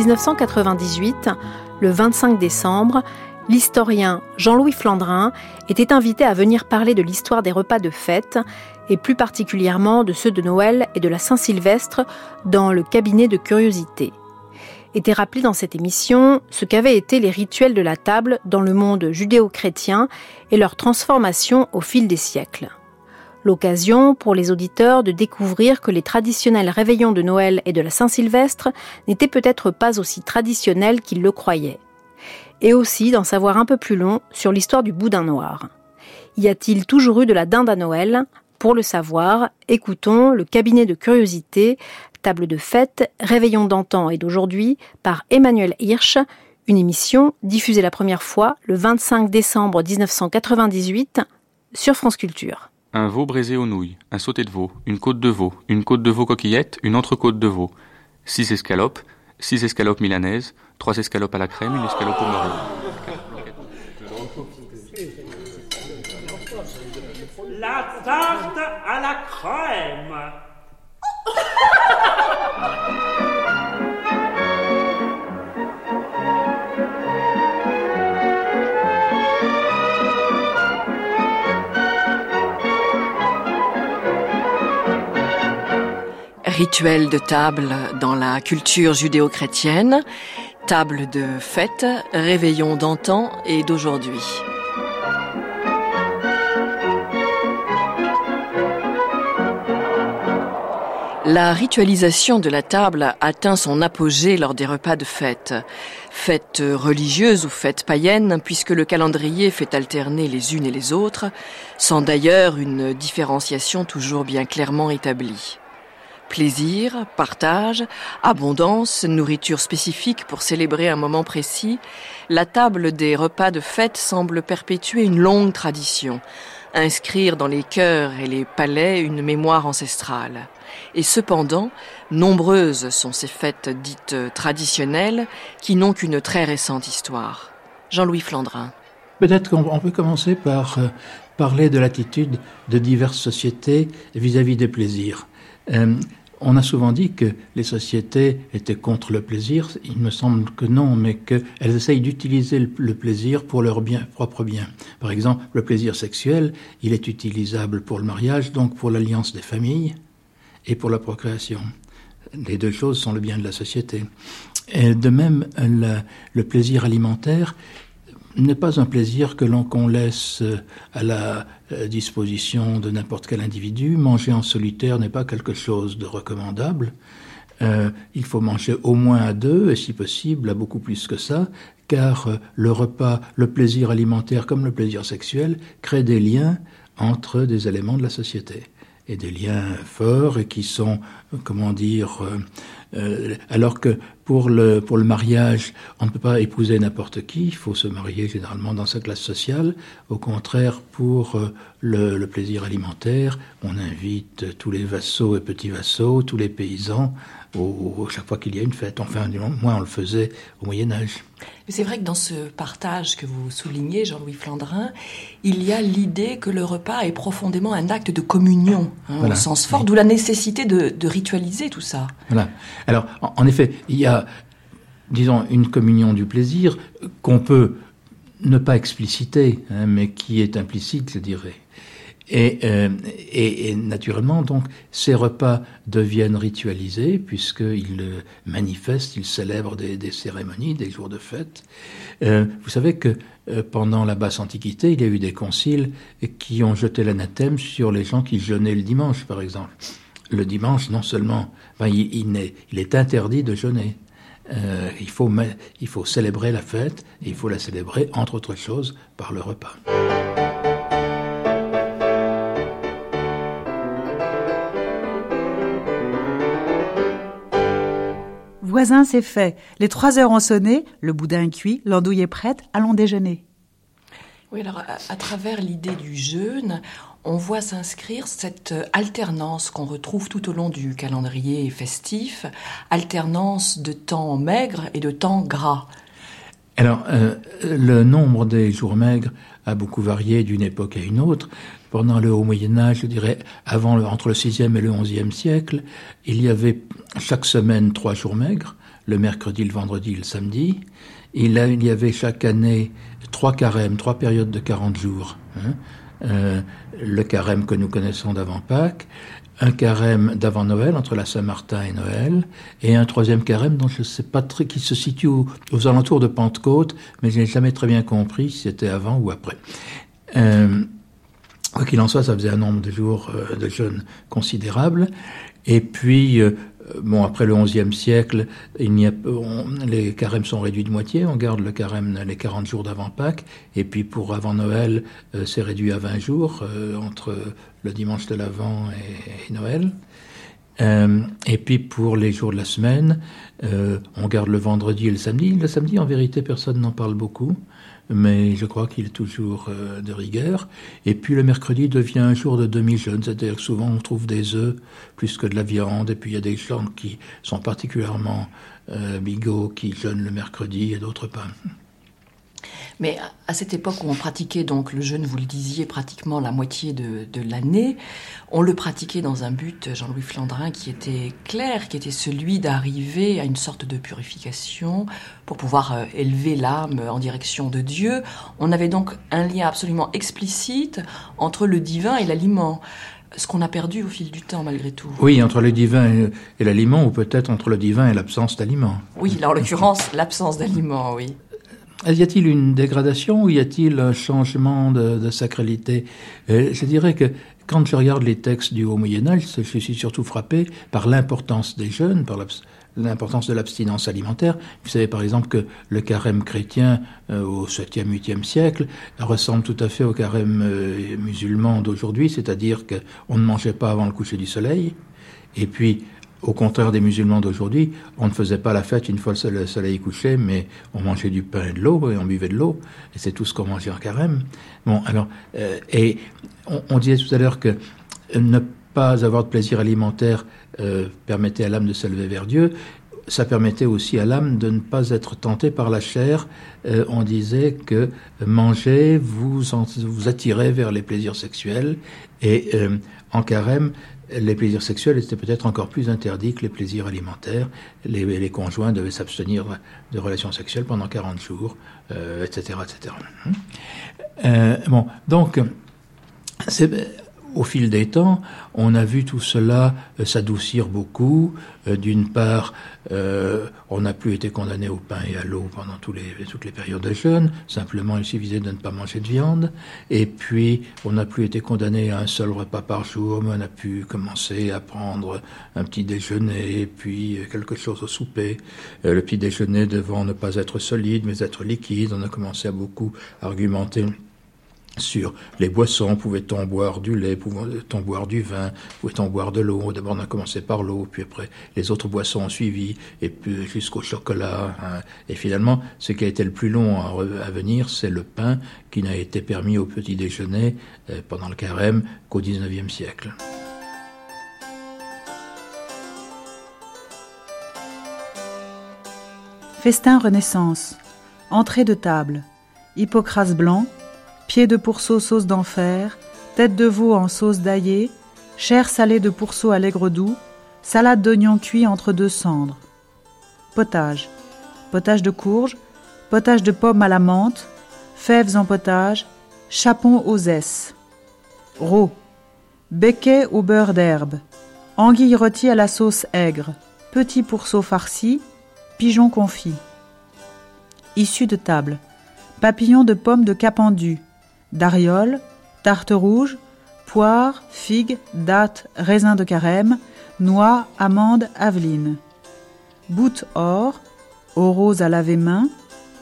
1998, le 25 décembre, l'historien Jean-Louis Flandrin était invité à venir parler de l'histoire des repas de fête, et plus particulièrement de ceux de Noël et de la Saint-Sylvestre, dans le cabinet de curiosité. Était rappelé dans cette émission ce qu'avaient été les rituels de la table dans le monde judéo-chrétien et leur transformation au fil des siècles. L'occasion pour les auditeurs de découvrir que les traditionnels réveillons de Noël et de la Saint-Sylvestre n'étaient peut-être pas aussi traditionnels qu'ils le croyaient. Et aussi d'en savoir un peu plus long sur l'histoire du boudin noir. Y a-t-il toujours eu de la dinde à Noël? Pour le savoir, écoutons le cabinet de curiosité, table de fête, réveillon d'antan et d'aujourd'hui par Emmanuel Hirsch, une émission diffusée la première fois le 25 décembre 1998 sur France Culture. Un veau braisé aux nouilles, un sauté de veau, une côte de veau, une côte de veau coquillette, une entrecôte de veau, six escalopes, six escalopes milanaises, trois escalopes à la crème, une escalope au beurre. La tarte à la crème. Rituel de table dans la culture judéo-chrétienne, table de fête, réveillon d'antan et d'aujourd'hui. La ritualisation de la table atteint son apogée lors des repas de fête. Fête religieuse ou fête païenne, puisque le calendrier fait alterner les unes et les autres, sans d'ailleurs une différenciation toujours bien clairement établie. Plaisir, partage, abondance, nourriture spécifique pour célébrer un moment précis, la table des repas de fête semble perpétuer une longue tradition, inscrire dans les cœurs et les palais une mémoire ancestrale. Et cependant, nombreuses sont ces fêtes dites traditionnelles qui n'ont qu'une très récente histoire. Jean-Louis Flandrin. Peut-être qu'on peut commencer par euh, parler de l'attitude de diverses sociétés vis-à-vis des plaisirs. Euh, on a souvent dit que les sociétés étaient contre le plaisir. Il me semble que non, mais qu'elles essayent d'utiliser le plaisir pour leur bien, propre bien. Par exemple, le plaisir sexuel, il est utilisable pour le mariage, donc pour l'alliance des familles et pour la procréation. Les deux choses sont le bien de la société. Et de même, le, le plaisir alimentaire n'est pas un plaisir que l'on qu'on laisse à la disposition de n'importe quel individu. Manger en solitaire n'est pas quelque chose de recommandable. Euh, il faut manger au moins à deux, et si possible à beaucoup plus que ça, car euh, le repas, le plaisir alimentaire comme le plaisir sexuel crée des liens entre des éléments de la société et des liens forts et qui sont, comment dire, euh, alors que pour le, pour le mariage, on ne peut pas épouser n'importe qui, il faut se marier généralement dans sa classe sociale. Au contraire, pour euh, le, le, plaisir alimentaire, on invite tous les vassaux et petits vassaux, tous les paysans, au, chaque fois qu'il y a une fête. Enfin, du moins, on le faisait au Moyen Âge. Mais c'est vrai que dans ce partage que vous soulignez, Jean-Louis Flandrin, il y a l'idée que le repas est profondément un acte de communion, hein, voilà. au sens fort, oui. d'où la nécessité de, de, ritualiser tout ça. Voilà. Alors, en, effet, il y a, disons, une communion du plaisir qu'on peut ne pas expliciter, hein, mais qui est implicite, je dirais. Et, euh, et, naturellement, donc, ces repas deviennent ritualisés puisqu'ils manifestent, ils célèbrent des, des, cérémonies, des jours de fête. Euh, vous savez que euh, pendant la basse antiquité, il y a eu des conciles qui ont jeté l'anathème sur les gens qui jeûnaient le dimanche, par exemple. Le dimanche, non seulement, ben, il, il, est, il est interdit de jeûner. Euh, il, faut, il faut célébrer la fête et il faut la célébrer, entre autres choses, par le repas. Voisin, c'est fait. Les trois heures ont sonné, le boudin est cuit, l'andouille est prête, allons déjeuner. Oui, alors à, travers l'idée du jeûne, on voit s'inscrire cette alternance qu'on retrouve tout au long du calendrier festif, alternance de temps maigre et de temps gras. Alors, euh, le nombre des jours maigres a beaucoup varié d'une époque à une autre. Pendant le Haut Moyen Âge, je dirais entre le 6e et le 11e siècle, il y avait chaque semaine trois jours maigres, le mercredi, le vendredi, le samedi. Et là, il y avait chaque année trois carèmes, trois périodes de 40 jours. Hein. Euh, le carême que nous connaissons d'avant Pâques, un carême d'avant Noël, entre la Saint-Martin et Noël, et un troisième carême dont je ne sais pas très, qui se situe aux, alentours de Pentecôte, mais je n'ai jamais très bien compris si c'était avant ou après. Euh, quoi qu'il en soit, ça faisait un nombre de jours euh, de jeûne considérable. Et puis, bon, après le XIe siècle, il a, les carèmes sont réduits de moitié. On garde le carême les 40 jours d'avant Pâques. Et puis pour avant Noël, euh, c'est réduit à 20 jours euh, entre le dimanche de l'Avent et, Noël. et puis pour les jours de la semaine, on garde le vendredi et le samedi. Le samedi, en vérité, personne n'en parle beaucoup mais je crois qu'il est toujours euh, de rigueur. Et puis le mercredi devient un jour de demi-jeûne, c'est-à-dire que souvent on trouve des œufs plus que de la viande, et puis il y a des gens qui sont particulièrement euh, bigots, qui jeûnent le mercredi et d'autres pas. Mais à cette époque où on pratiquait donc le jeûne, vous le disiez, pratiquement la moitié de, l'année, on le pratiquait dans un but, Jean-Louis Flandrin, qui était clair, qui était celui d'arriver à une sorte de purification pour pouvoir euh, élever l'âme en direction de Dieu. On avait donc un lien absolument explicite entre le divin et l'aliment ce qu'on a perdu au fil du temps malgré tout. Oui, entre le divin et l'aliment, ou peut-être entre le divin et l'absence d'aliment. Oui, en l'occurrence, l'absence d'aliment, oui. Y a-t-il une dégradation ou y a-t-il un changement de, sacralité? Euh, Je dirais que quand je regarde les textes du Haut Moyen Âge, je suis surtout frappé par l'importance des jeunes, par l'importance de l'abstinence alimentaire. Vous savez par exemple que le carême chrétien euh, au 7e, 8e siècle ressemble tout à fait au carême euh, musulman d'aujourd'hui, c'est-à-dire qu'on ne mangeait pas avant le coucher du soleil, et puis au contraire des musulmans d'aujourd'hui, on ne faisait pas la fête une fois le soleil couché, mais on mangeait du pain et de l'eau, et on buvait de l'eau, et c'est tout ce qu'on mangeait en carême. Bon, alors, euh, et on, disait tout à l'heure que ne pas avoir de plaisir alimentaire euh, permettait à l'âme de s'élever vers Dieu. Ça permettait aussi à l'âme de ne pas être tentée par la chair. Euh, on disait que manger vous, vous attirait vers les plaisirs sexuels, et en carême, les plaisirs sexuels étaient peut-être encore plus interdits que les plaisirs alimentaires. Les, conjoints devaient s'abstenir de relations sexuelles pendant 40 jours, etc., euh, etc. Euh, bon, donc, c'est au fil des temps, on a vu tout cela euh, s'adoucir beaucoup. Euh, d'une part, euh, on n'a plus été condamné au pain et à l'eau pendant toutes les périodes de jeûne. Simplement, il suffisait de ne pas manger de viande. Et puis, on n'a plus été condamné à un seul repas par jour, mais on a pu commencer à prendre un petit déjeuner, puis quelque chose au souper. le petit déjeuner devant ne pas être solide, mais être liquide. On a commencé à beaucoup argumenter sur les boissons, pouvait-on boire du lait, pouvait-on boire du vin, pouvait-on boire de l'eau. D'abord on a commencé par l'eau, puis après les autres boissons ont suivi, et puis jusqu'au chocolat. Hein. Et finalement, ce qui a été le plus long à, venir, c'est le pain qui n'a été permis au petit déjeuner euh, pendant le carême qu'au XIXe siècle. Festin Renaissance. Entrée de table. Hippocrase blanc, pieds de pourceau sauce d'enfer, tête de veau en sauce d'aillé, chair salée de pourceau à l'aigre doux, salade d'oignons cuits entre deux cendres. Potage. Potage de courge, potage de pommes à la menthe, fèves en potage, chapon aux s. Rau. Becquet au beurre d'herbe. Anguille rôtie à la sauce aigre. Petit pourceau farci. Pigeon confit. Issue de table. Papillon de pommes de capendu dariole, tarte rouge, poire, figues, dattes, raisins de carême, noix, amandes, aveline. Boute or, rose à laver main,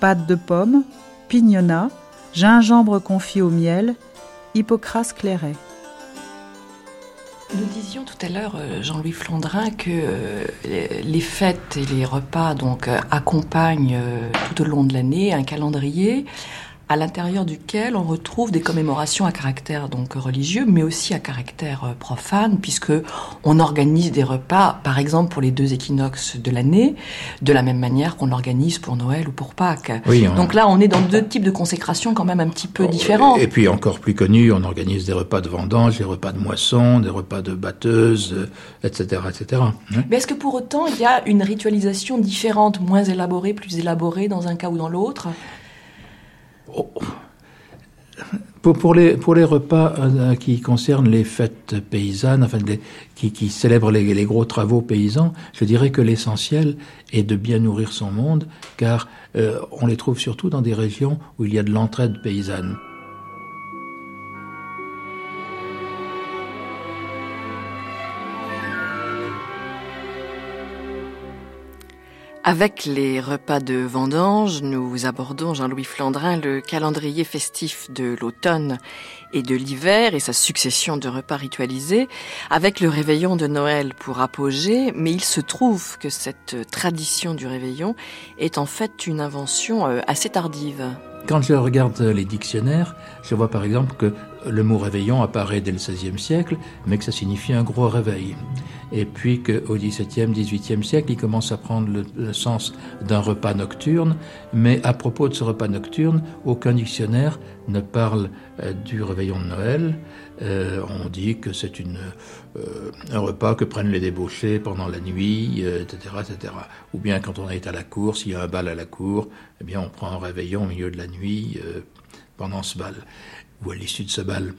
pâte de pomme, pignona, gingembre confit au miel, Hippocrate clairet. Nous disions tout à l'heure, euh, Jean-Louis Flandrin, que euh, les fêtes et les repas donc euh, accompagnent tout au long de l'année un calendrier à l'intérieur duquel on retrouve des commémorations à caractère donc religieux, mais aussi à caractère euh, profane, puisque on organise des repas, par exemple pour les deux équinoxes de l'année, de la même manière qu'on organise pour Noël ou pour Pâques. Donc là, on est dans deux types de consécration quand même un petit peu différents. Et puis encore plus connu, on organise des repas de vendange, des repas de moisson, des repas de batteuse, etc., etc. Mais est-ce que pour autant il y a une ritualisation différente, moins élaborée, plus élaborée dans un cas ou dans l'autre? Pour, les, pour les repas euh, qui concernent les fêtes paysannes, enfin qui, célèbrent les, gros travaux paysans, je dirais que l'essentiel est de bien nourrir son monde, car euh, on les trouve surtout dans des régions où il y a de l'entraide paysanne. Avec les repas de vendange, nous abordons, Jean-Louis Flandrin, le calendrier festif de l'automne et de l'hiver et sa succession de repas ritualisés, avec le réveillon de Noël pour apogée, mais il se trouve que cette tradition du réveillon est en fait une invention euh, assez tardive. Quand je regarde les dictionnaires, je vois par exemple que le mot réveillon apparaît dès le XVIe siècle, mais que ça signifie un gros réveil. Et puis qu'au XVIIe, XVIIIe siècle, il commence à prendre le, sens d'un repas nocturne, mais à propos de ce repas nocturne, aucun dictionnaire ne parle euh, du réveillon de Noël. Euh, on dit que c'est euh, un repas que prennent les débauchés pendant la nuit, etc., etc. Ou bien quand on est à la cour, s'il y a un bal à la cour, eh bien on prend un réveillon au milieu de la nuit pendant ce bal ou à l'issue de ce bal.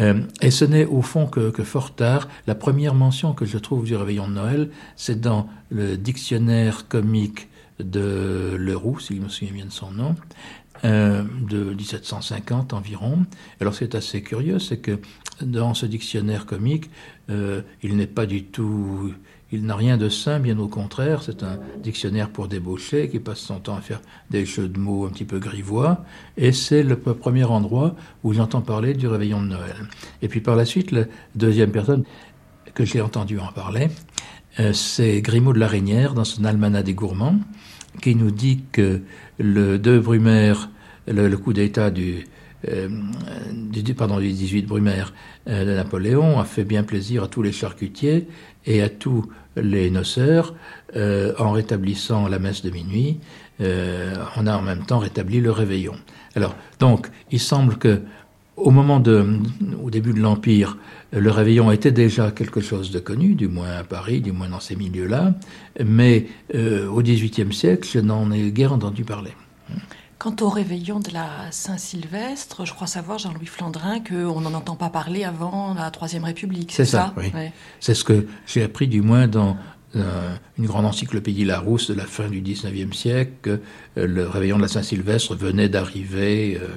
Euh, et ce n'est au fond que, fort tard. La première mention que je trouve du réveillon de Noël, c'est dans le dictionnaire comique de Leroux, si je me souviens bien de son nom, euh, de 1750 environ. Alors c'est assez curieux, c'est que dans ce dictionnaire comique, euh, il n'est pas du tout il n'a rien de sain, bien au contraire. C'est un dictionnaire pour débaucher qui passe son temps à faire des jeux de mots un petit peu grivois. Et c'est le premier endroit où j'entends parler du réveillon de Noël. Et puis par la suite, la deuxième personne que j'ai entendu en parler, euh, c'est Grimaud de la Reynière dans son Almanach des gourmands, qui nous dit que le 2 Brumaire, le, coup d'État du, euh, du, pardon, du 18 Brumaire euh, de Napoléon a fait bien plaisir à tous les charcutiers et à tous les noceurs, euh, en rétablissant la messe de minuit, euh, on a en même temps rétabli le réveillon. Alors, donc, il semble que au moment de, au début de l'Empire, le réveillon était déjà quelque chose de connu, du moins à Paris, du moins dans ces milieux-là, mais euh, au XVIIIe siècle, je n'en ai guère entendu parler. Quant au réveillon de la Saint-Sylvestre, je crois savoir, Jean-Louis Flandrin, qu'on n'en entend pas parler avant la Troisième République. C'est ça, oui. C'est ce que j'ai appris du moins dans euh, une grande encyclopédie Larousse de la fin du XIXe siècle, que euh, le réveillon de la Saint-Sylvestre venait d'arriver euh,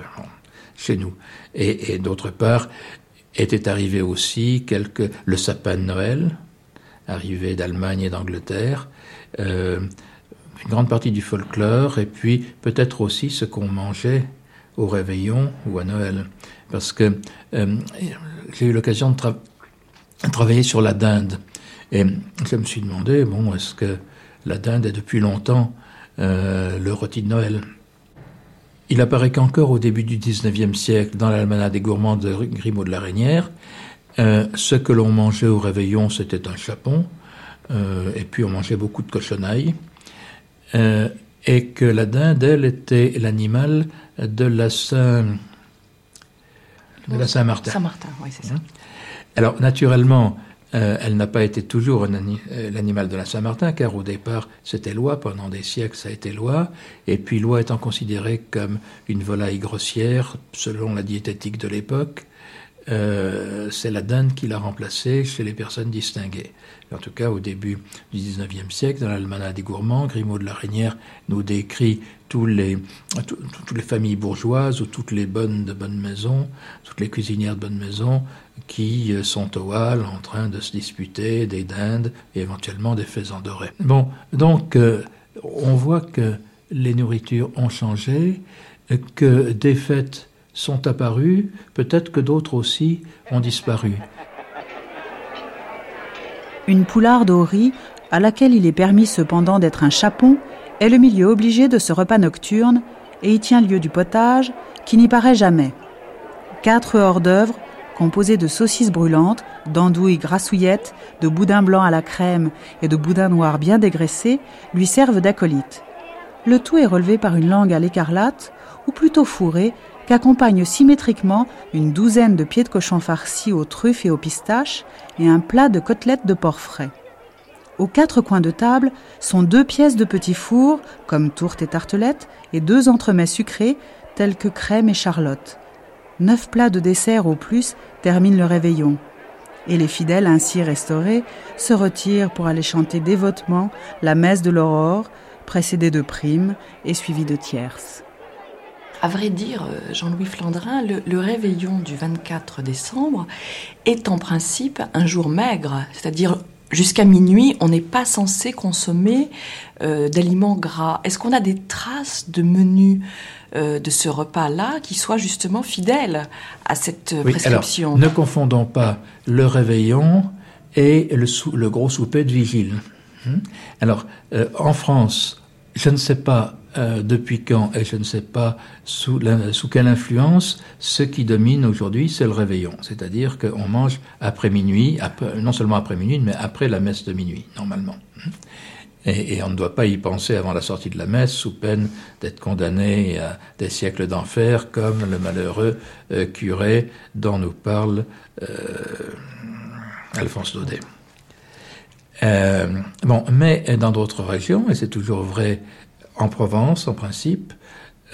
chez nous. Et, d'autre part, était arrivé aussi le sapin de Noël, arrivé d'Allemagne et d'Angleterre une grande partie du folklore, et puis peut-être aussi ce qu'on mangeait au réveillon ou à Noël. Parce que euh, j'ai eu l'occasion de travailler sur la dinde. Et je me suis demandé, bon, est-ce que la dinde est depuis longtemps euh, le rôti de Noël? Il apparaît qu'encore au début du XIXe siècle, dans l'almanach des gourmands de Grimaud de la Reynière, euh, ce que l'on mangeait au réveillon, c'était un chapon, et puis on mangeait beaucoup de cochonailles. Euh, et que la dinde, elle, était l'animal de la Saint... de la Saint-Martin. Saint-Martin, oui, c'est ça. Hein? Alors, naturellement, euh, elle n'a pas été toujours euh, l'animal de la Saint-Martin, car au départ, c'était loi, pendant des siècles, ça a été loi, et puis loi étant considérée comme une volaille grossière, selon la diététique de l'époque, euh, c'est la dinde qui l'a remplacée chez les personnes distinguées. En tout cas, au début du XIXe siècle, dans l'Almanach des gourmands, Grimaud de la Reynière nous décrit toutes les familles bourgeoises ou toutes les bonnes de bonne maison, toutes les cuisinières de bonne maison qui euh, sont au hall en train de se disputer des dindes et éventuellement des faisans dorés. Bon, donc, euh, on voit que les nourritures ont changé, que des fêtes sont apparues, peut-être que d'autres aussi ont disparu. Une poularde au riz, à laquelle il est permis cependant d'être un chapon, est le milieu obligé de ce repas nocturne et y tient lieu du potage qui n'y paraît jamais. Quatre hors-d'œuvre, composés de saucisses brûlantes, d'andouilles grassouillettes, de boudins blancs à la crème et de boudins noirs bien dégraissés, lui servent d'acolyte. Le tout est relevé par une langue à l'écarlate, ou plutôt fourrée, qu'accompagne symétriquement une douzaine de pieds de cochon farcis aux truffes et aux pistaches et un plat de côtelettes de porc frais. Aux quatre coins de table sont deux pièces de petits fours, comme tourte et tartelettes, et deux entremets sucrés, tels que crème et charlotte. Neuf plats de dessert au plus terminent le réveillon. Et les fidèles ainsi restaurés se retirent pour aller chanter dévotement la messe de l'aurore, précédée de primes et suivie de tierces. À vrai dire, euh, Jean-Louis Flandrin, le, réveillon du 24 décembre est en principe un jour maigre, c'est-à-dire jusqu'à minuit, on n'est pas censé consommer euh, d'aliments gras. Est-ce qu'on a des traces de menu euh, de ce repas-là qui soient justement fidèles à cette prescription? Ne confondons pas le réveillon et le, le gros souper de vigile. Hmm? Alors, en France, je ne sais pas euh, depuis quand et je ne sais pas sous, quelle influence, ce qui domine aujourd'hui, c'est le réveillon. C'est-à-dire qu'on mange après minuit, non seulement après minuit, mais après la messe de minuit, normalement. Et, on ne doit pas y penser avant la sortie de la messe, sous peine d'être condamné à des siècles d'enfer, comme le malheureux euh, curé dont nous parle euh, Alphonse Daudet. bon, mais dans d'autres régions, et c'est toujours vrai en Provence, en principe,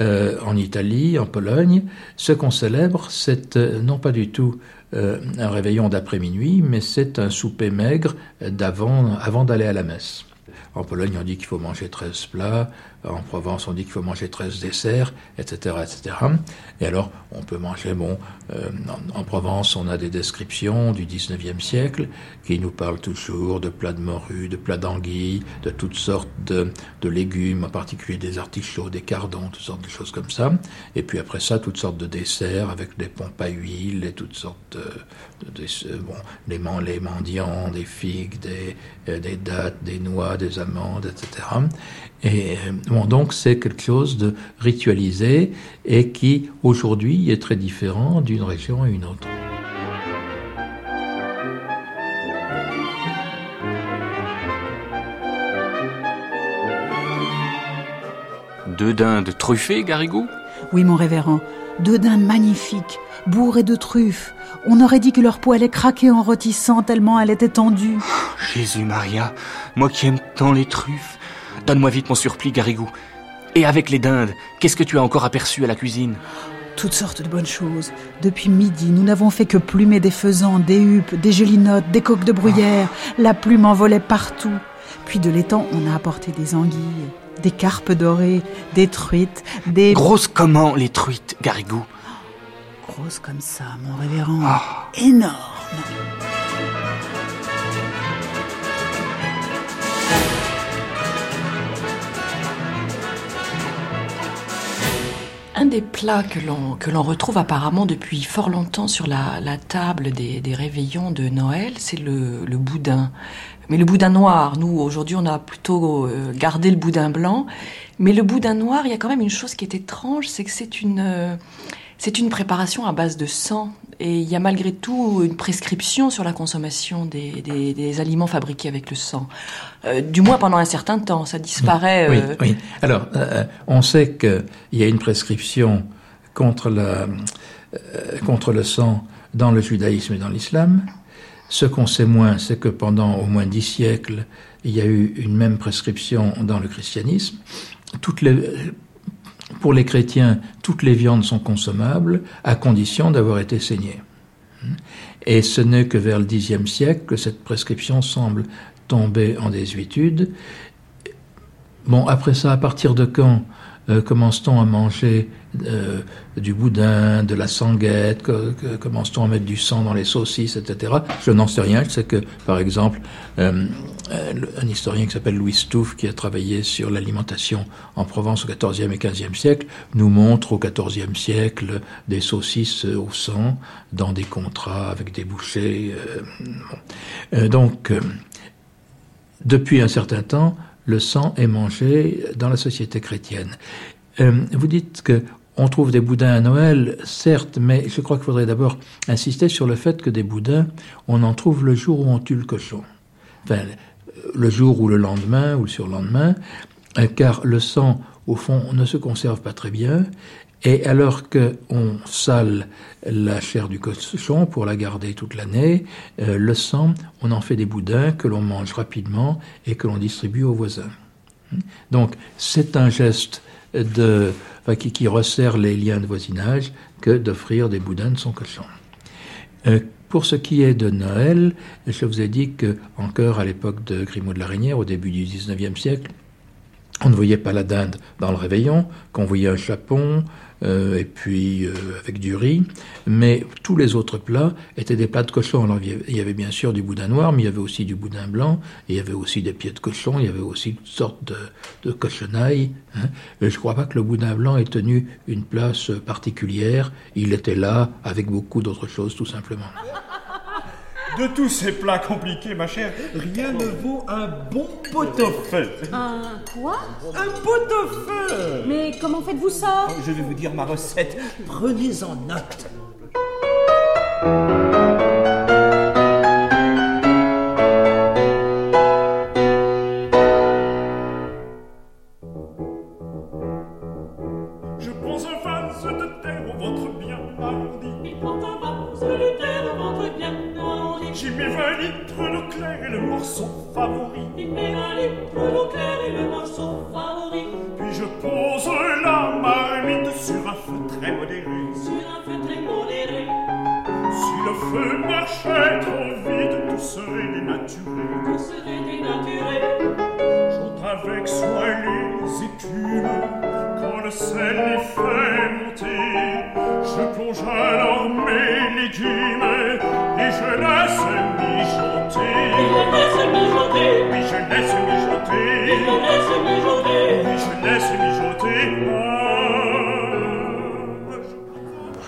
euh, en Italie, en Pologne, ce qu'on célèbre, c'est euh, non pas du tout euh, un réveillon d'après-minuit, mais c'est un souper maigre d'avant, avant d'aller à la messe. En Pologne, on dit qu'il faut manger 13 plats. En Provence, on dit qu'il faut manger 13 desserts, etc., etc. Et alors, on peut manger, bon, euh, en, Provence, on a des descriptions du 19e siècle qui nous parlent toujours de plats de morue, de plats d'anguilles, de toutes sortes de, légumes, en particulier des artichauts, des cardons, toutes sortes de choses comme ça. Et puis après ça, toutes sortes de desserts avec des pompes à huile et toutes sortes de, de, bon, les, les mendiants, des figues, des, euh, des dattes, des noix, des amandes, etc. Et euh, bon, donc c'est quelque chose de ritualisé et qui aujourd'hui est très différent d'une région à une autre. Deux dindes truffées, Garigou Oui, mon révérend. Deux dindes magnifiques, bourrées de truffes. On aurait dit que leur peau allait craquer en rôtissant tellement elle était tendue. Jésus Maria, moi qui aime tant les truffes. Donne-moi vite mon surplis, Garigou. Et avec les dindes, qu'est-ce que tu as encore aperçu à la cuisine? Toutes sortes de bonnes choses. Depuis midi, nous n'avons fait que plumer des faisans, des huppes, des gelinottes, des coques de bruyère. La plume envolait partout. Puis de l'étang, on a apporté des anguilles, des carpes dorées, des truites, des... Grosses comment, les truites, Garigou Grosses comme ça, mon révérend. Ah. Énorme Un des plats que l'on, que l'on retrouve apparemment depuis fort longtemps sur la, table des, réveillons de Noël, c'est le, boudin. Mais le boudin noir, nous, aujourd'hui, on a plutôt euh, gardé le boudin blanc. Mais le boudin noir, il y a quand même une chose qui est étrange, c'est que c'est une, euh, c'est une préparation à base de sang. Et il y a malgré tout une prescription sur la consommation des, aliments fabriqués avec le sang. Euh, du moins pendant un certain temps, ça disparaît. Oui, euh, oui. Alors, euh, on sait qu'il y a une prescription contre, la, contre le sang dans le judaïsme et dans l'islam. Ce qu'on sait moins, c'est que pendant au moins dix siècles, il y a eu une même prescription dans le christianisme. Toutes les, pour les chrétiens, toutes les viandes sont consommables à condition d'avoir été saignées. Et ce n'est que vers le Xe siècle que cette prescription semble tomber en désuétude. Bon, après ça, à partir de quand euh, commence-t-on à manger euh, du boudin, de la sanguette, commence-t-on à mettre du sang dans les saucisses, etc. Je n'en sais rien. Je sais que, par exemple, euh, un historien qui s'appelle Louis Stouff, qui a travaillé sur l'alimentation en Provence au XIVe et XVe siècle, nous montre au XIVe siècle des saucisses au sang dans des contrats avec des bouchers. donc, depuis un certain temps, le sang est mangé dans la société chrétienne. vous dites que on trouve des boudins à Noël, certes, mais je crois qu'il faudrait d'abord insister sur le fait que des boudins, on en trouve le jour où on tue le cochon. Enfin, le jour ou le lendemain ou le surlendemain, euh, car le sang, au fond, ne se conserve pas très bien. Et alors qu'on sale la chair du cochon pour la garder toute l'année, euh, le sang, on en fait des boudins que l'on mange rapidement et que l'on distribue aux voisins. Donc c'est un geste qui, resserre les liens de voisinage que d'offrir des boudins de son cochon. Euh, pour ce qui est de Noël, je vous ai dit que encore à l'époque de Grimaud de la Reynière, au début du XIXe siècle, on ne voyait pas la dinde dans le réveillon, qu'on voyait un chapon, euh, et puis euh, avec du riz. Mais tous les autres plats étaient des plats de cochon. Alors il y avait bien sûr du boudin noir, mais il y avait aussi du boudin blanc, il y avait aussi des pieds de cochon, il y avait aussi toutes sortes de, de cochonailles. Hein. je ne crois pas que le boudin blanc ait tenu une place particulière. Il était là avec beaucoup d'autres choses, tout simplement. De tous ces plats compliqués, ma chère, rien ne vaut un bon pot-au-feu. Un quoi? Un pot-au-feu Mais comment faites-vous ça? Je vais vous dire ma recette. Prenez-en note.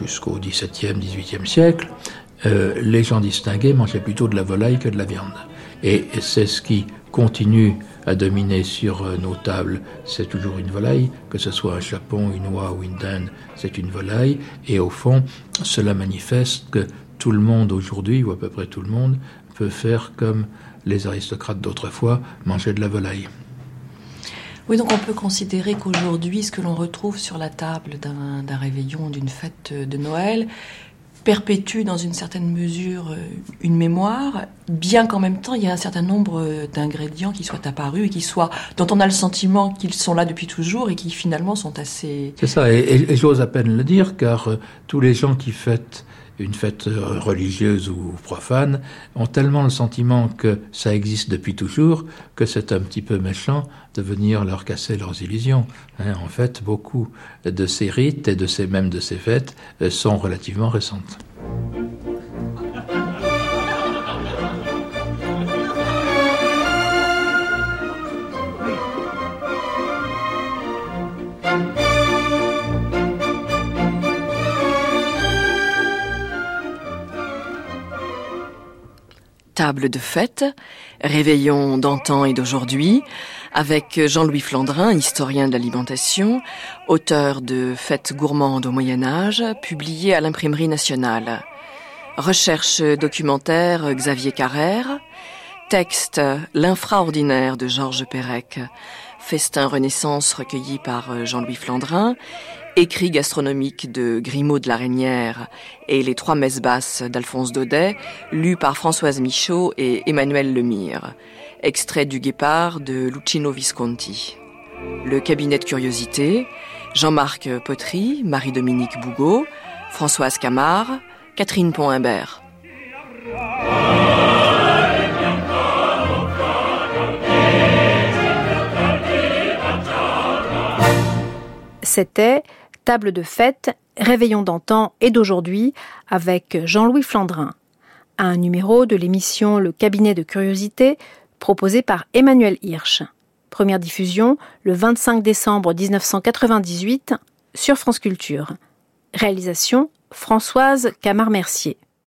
Jusqu'au XVIIe, XVIIIe siècle, euh, les gens distingués mangeaient plutôt de la volaille que de la viande. Et c'est ce qui continue à dominer sur euh, nos tables, c'est toujours une volaille, que ce soit un chapon, une oie ou une dinde, c'est une volaille. Et au fond, cela manifeste que tout le monde aujourd'hui, ou à peu près tout le monde, peut faire comme les aristocrates d'autrefois, manger de la volaille. Oui, donc on peut considérer qu'aujourd'hui, ce que l'on retrouve sur la table d'un réveillon, d'une fête de Noël, perpétue dans une certaine mesure euh, une mémoire, bien qu'en même temps il y ait un certain nombre d'ingrédients qui soient apparus et qui soient, dont on a le sentiment qu'ils sont là depuis toujours et qui finalement sont assez. C'est ça, et, j'ose à peine le dire, car euh, tous les gens qui fêtent une fête religieuse ou profane, ont tellement le sentiment que ça existe depuis toujours que c'est un petit peu méchant de venir leur casser leurs illusions. Hein, en fait, beaucoup de ces rites et de ces même de ces fêtes euh, sont relativement récentes. Table de fête, réveillon d'antan et d'aujourd'hui, avec Jean-Louis Flandrin, historien de l'alimentation, auteur de Fêtes gourmandes au Moyen Âge, publié à l'imprimerie nationale. Recherche documentaire Xavier Carrère, texte L'infraordinaire de Georges Perec, festin Renaissance recueilli par Jean-Louis Flandrin Écrit gastronomique de Grimaud de la Reynière et Les trois messes basses d'Alphonse Daudet, lu par Françoise Michaud et Emmanuel Lemire. Extrait du Guépard de Lucino Visconti. Le cabinet de curiosité, Jean-Marc Potry, Marie-Dominique Bougot, Françoise Camard, Catherine Pont-Imbert. C'était Table de fête, Réveillon d'antan et d'aujourd'hui avec Jean-Louis Flandrin. Un numéro de l'émission Le cabinet de curiosité proposé par Emmanuel Hirsch. Première diffusion le 25 décembre 1998 sur France Culture. Réalisation Françoise Camard-Mercier.